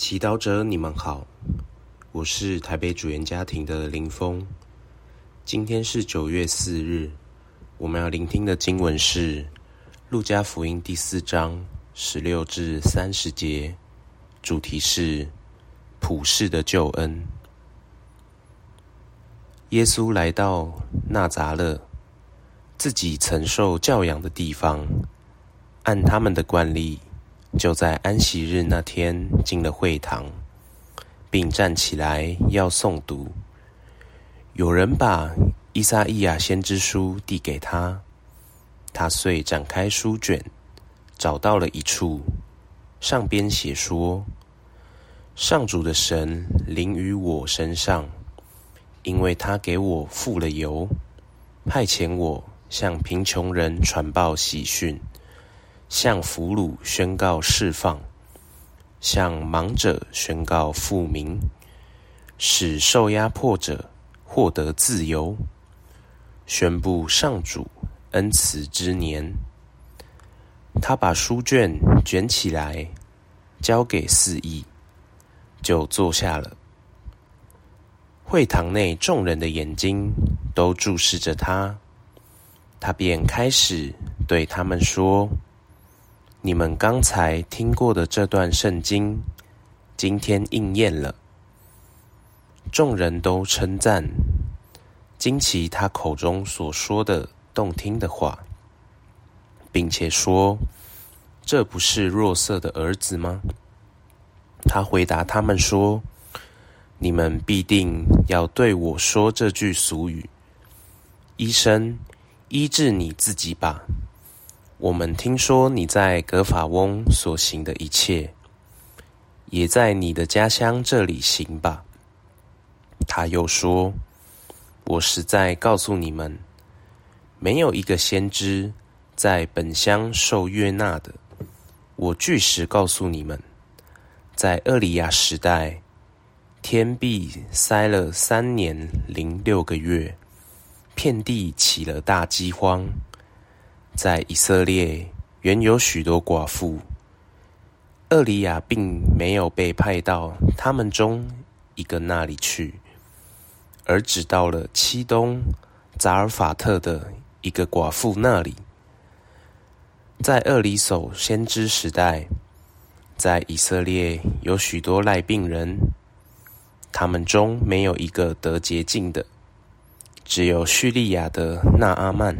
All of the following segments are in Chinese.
祈祷者，你们好，我是台北主言家庭的林峰。今天是九月四日，我们要聆听的经文是《路加福音》第四章十六至三十节，主题是普世的救恩。耶稣来到纳匝勒，自己曾受教养的地方，按他们的惯例。就在安息日那天进了会堂，并站起来要诵读。有人把伊撒意亚先知书递给他，他遂展开书卷，找到了一处，上边写说：“上主的神临于我身上，因为他给我傅了油，派遣我向贫穷人传报喜讯。”向俘虏宣告释放，向盲者宣告复明，使受压迫者获得自由，宣布上主恩慈之年。他把书卷卷起来，交给司役，就坐下了。会堂内众人的眼睛都注视着他，他便开始对他们说。你们刚才听过的这段圣经，今天应验了。众人都称赞，惊奇他口中所说的动听的话，并且说：“这不是若瑟的儿子吗？”他回答他们说：“你们必定要对我说这句俗语：‘医生，医治你自己吧。’”我们听说你在格法翁所行的一切，也在你的家乡这里行吧。他又说：“我实在告诉你们，没有一个先知在本乡受悦纳的。我据实告诉你们，在厄里亚时代，天必塞了三年零六个月，遍地起了大饥荒。”在以色列原有许多寡妇，厄里亚并没有被派到他们中一个那里去，而只到了漆冬匝尔法特的一个寡妇那里。在厄里叟先知时代，在以色列有许多赖病人，他们中没有一个得洁净的，只有叙利亚的纳阿曼。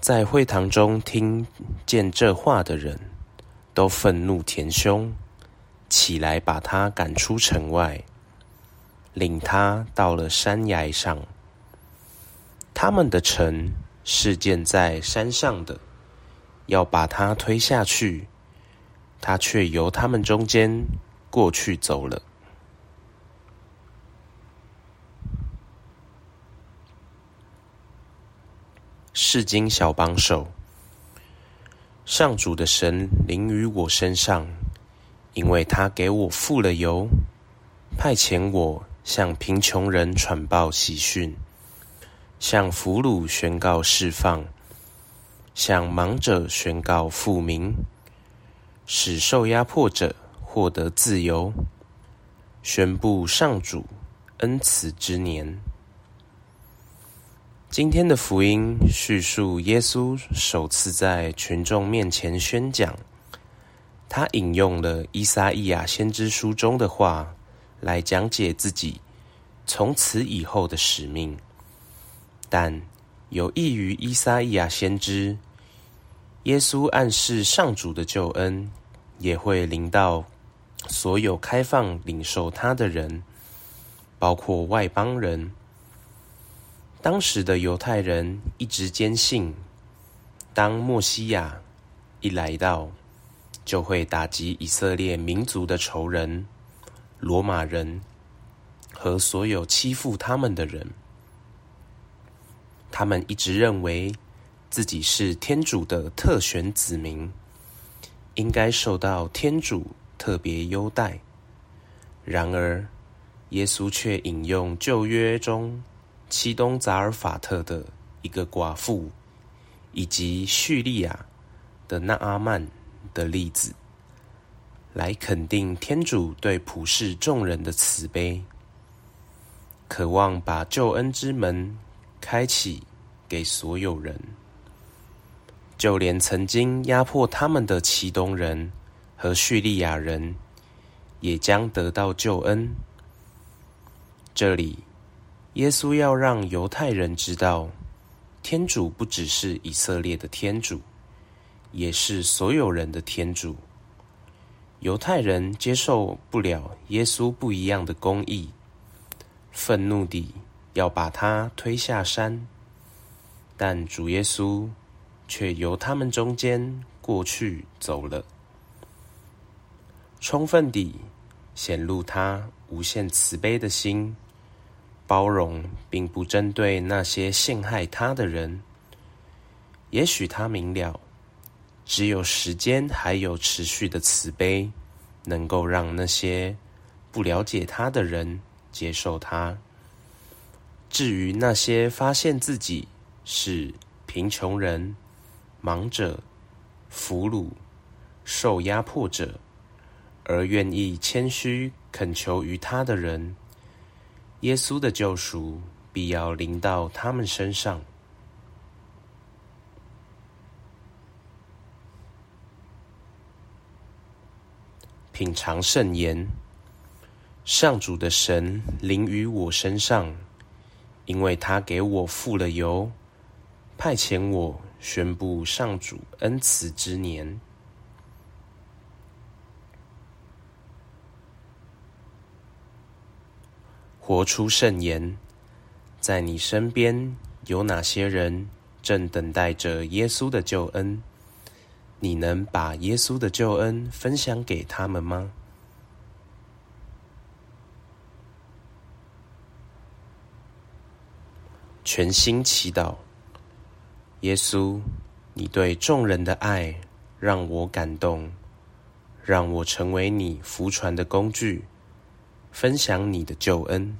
在会堂中听见这话的人，都愤怒填胸，起来把他赶出城外，领他到了山崖上。他们的城是建在山上的，要把他推下去，他却由他们中间过去走了。释经小帮手，上主的神临于我身上，因为他给我傅了油，派遣我向贫穷人传报喜讯，向俘虏宣告释放，向盲者宣告复明，使受压迫者获得自由，宣布上主恩慈之年。今天的福音叙述耶稣首次在群众面前宣讲，他引用了伊撒意亚先知书中的话来讲解自己从此以后的使命。但有益于伊撒意亚先知，耶稣暗示上主的救恩也会临到所有开放领受他的人，包括外邦人。当时的犹太人一直坚信，当默西亚一来到，就会打击以色列民族的仇人——罗马人和所有欺负他们的人。他们一直认为自己是天主的特选子民，应该受到天主特别优待。然而，耶稣却引用旧约中，漆冬匝尔法特的一个寡妇，以及叙利亚的纳阿曼的例子，来肯定天主对普世众人的慈悲，渴望把救恩之门开启给所有人，就连曾经压迫他们的齐东人和叙利亚人，也将得到救恩。这里，耶稣要让犹太人知道，天主不只是以色列的天主，也是所有人的天主。犹太人接受不了耶稣不一样的公义，愤怒地要把他推下山，但主耶稣却由他们中间过去走了，充分地显露他无限慈悲的心，包容并不针对那些陷害他的人。也许他明了。只有时间还有持续的慈悲，能够让那些不了解他的人接受他。至于那些发现自己是贫穷人、盲者、俘虏、受压迫者，而愿意谦虚恳求于他的人，耶稣的救赎必要临到他们身上。品尝圣言，上主的神临于我身上，因为他给我付了油，派遣我宣布上主恩慈之年。活出圣言，在你身边有哪些人正等待着耶稣的救恩？你能把耶稣的救恩分享给他们吗？全心祈祷，耶稣，你对众人的爱让我感动，让我成为你福传的工具，分享你的救恩。